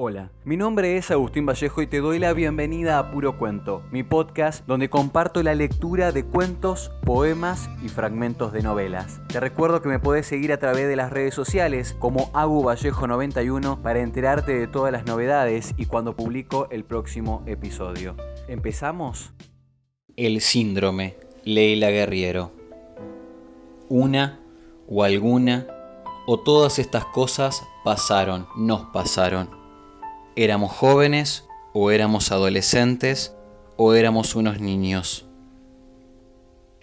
Hola, mi nombre es Agustín Vallejo y te doy la bienvenida a Puro Cuento, mi podcast donde comparto la lectura de cuentos, poemas y fragmentos de novelas. Te recuerdo que me puedes seguir a través de las redes sociales como Agu Vallejo91 para enterarte de todas las novedades y cuando publico el próximo episodio. ¿Empezamos? El síndrome, Leila Guerriero. Una o alguna o todas estas cosas pasaron, nos pasaron éramos jóvenes o éramos adolescentes o éramos unos niños.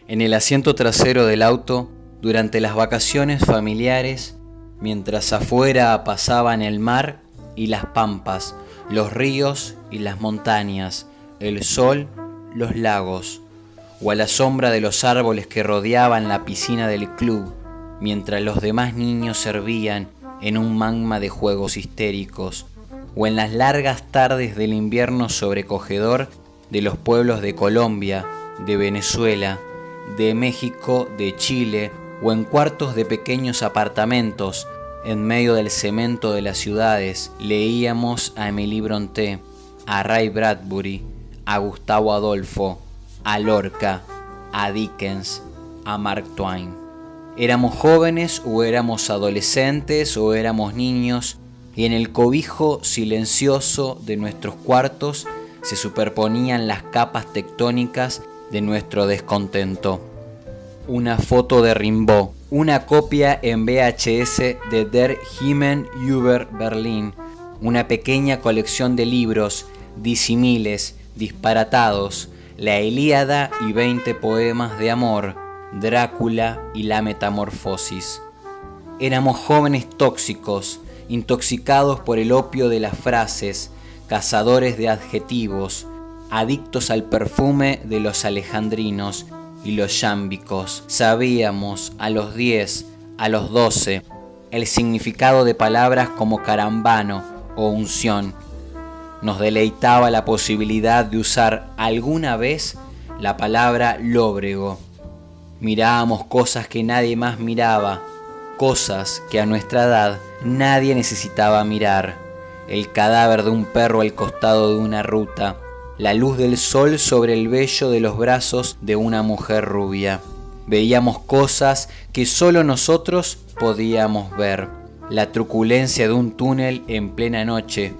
En el asiento trasero del auto, durante las vacaciones familiares, mientras afuera pasaban el mar y las pampas, los ríos y las montañas, el sol, los lagos, o a la sombra de los árboles que rodeaban la piscina del club, mientras los demás niños servían en un magma de juegos histéricos, o en las largas tardes del invierno sobrecogedor de los pueblos de Colombia, de Venezuela, de México, de Chile, o en cuartos de pequeños apartamentos en medio del cemento de las ciudades, leíamos a Emily Brontë, a Ray Bradbury, a Gustavo Adolfo, a Lorca, a Dickens, a Mark Twain. Éramos jóvenes o éramos adolescentes o éramos niños y en el cobijo silencioso de nuestros cuartos se superponían las capas tectónicas de nuestro descontento. Una foto de Rimbaud, una copia en VHS de Der Himmel über Berlin, una pequeña colección de libros, disimiles, disparatados, la Ilíada y 20 poemas de amor, Drácula y la Metamorfosis. Éramos jóvenes tóxicos, intoxicados por el opio de las frases, cazadores de adjetivos, adictos al perfume de los alejandrinos y los yámbicos. Sabíamos a los diez, a los doce, el significado de palabras como carambano o unción. Nos deleitaba la posibilidad de usar alguna vez la palabra lóbrego. Mirábamos cosas que nadie más miraba, cosas que a nuestra edad nadie necesitaba mirar. El cadáver de un perro al costado de una ruta, la luz del sol sobre el vello de los brazos de una mujer rubia. Veíamos cosas que solo nosotros podíamos ver. La truculencia de un túnel en plena noche,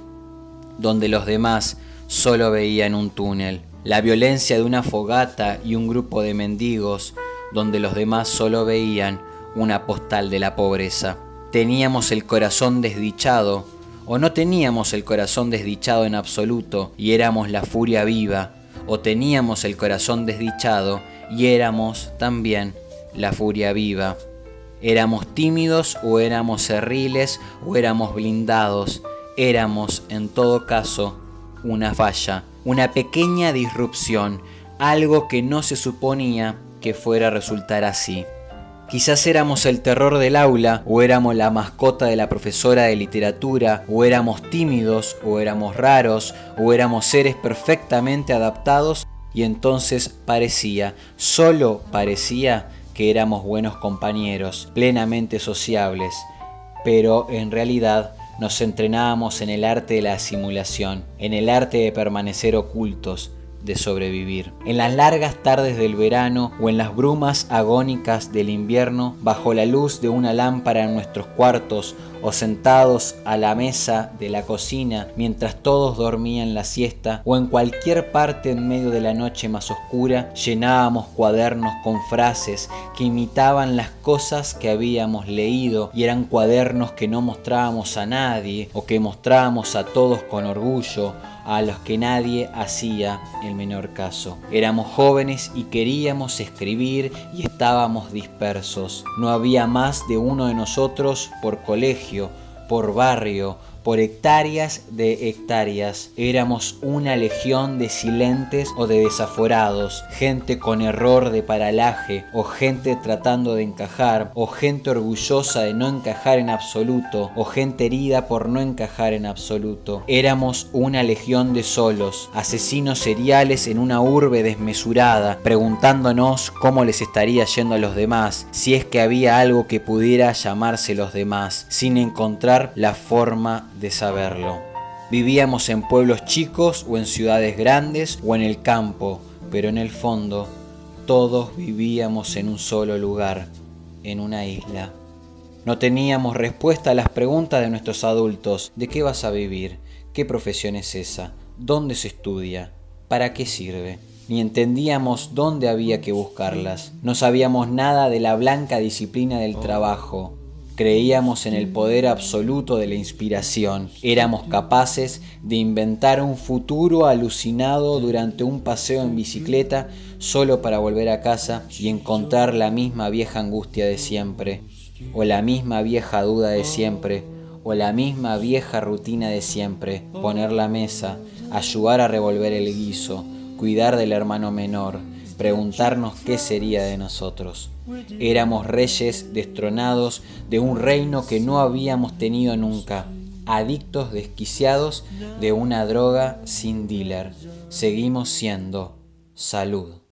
donde los demás solo veían un túnel. La violencia de una fogata y un grupo de mendigos, donde los demás solo veían una postal de la pobreza. Teníamos el corazón desdichado, o no teníamos el corazón desdichado en absoluto y éramos la furia viva, o teníamos el corazón desdichado y éramos también la furia viva. Éramos tímidos o éramos cerriles o éramos blindados, éramos en todo caso una falla, una pequeña disrupción, algo que no se suponía que fuera a resultar así. Quizás éramos el terror del aula, o éramos la mascota de la profesora de literatura, o éramos tímidos, o éramos raros, o éramos seres perfectamente adaptados, y entonces parecía, solo parecía, que éramos buenos compañeros, plenamente sociables, pero en realidad nos entrenábamos en el arte de la simulación, en el arte de permanecer ocultos, de sobrevivir. En las largas tardes del verano o en las brumas agónicas del invierno, bajo la luz de una lámpara en nuestros cuartos o sentados a la mesa de la cocina mientras todos dormían la siesta o en cualquier parte en medio de la noche más oscura, llenábamos cuadernos con frases que imitaban las cosas que habíamos leído y eran cuadernos que no mostrábamos a nadie o que mostrábamos a todos con orgullo a los que nadie hacía el menor caso. Éramos jóvenes y queríamos escribir y estábamos dispersos. No había más de uno de nosotros por por barrio, por hectáreas de hectáreas. Éramos una legión de silentes o de desaforados, gente con error de paralaje, o gente tratando de encajar, o gente orgullosa de no encajar en absoluto, o gente herida por no encajar en absoluto. Éramos una legión de solos, asesinos seriales en una urbe desmesurada, preguntándonos cómo les estaría yendo a los demás, si es que había algo que pudiera llamarse los demás, sin encontrar la forma de saberlo. Vivíamos en pueblos chicos o en ciudades grandes o en el campo, pero en el fondo todos vivíamos en un solo lugar, en una isla. No teníamos respuesta a las preguntas de nuestros adultos. ¿De qué vas a vivir? ¿Qué profesión es esa? ¿Dónde se estudia? ¿Para qué sirve? Ni entendíamos dónde había que buscarlas. No sabíamos nada de la blanca disciplina del trabajo. Creíamos en el poder absoluto de la inspiración. Éramos capaces de inventar un futuro alucinado durante un paseo en bicicleta solo para volver a casa y encontrar la misma vieja angustia de siempre, o la misma vieja duda de siempre, o la misma vieja rutina de siempre. Poner la mesa, ayudar a revolver el guiso, cuidar del hermano menor, preguntarnos qué sería de nosotros. Éramos reyes destronados de un reino que no habíamos tenido nunca, adictos desquiciados de una droga sin dealer. Seguimos siendo salud.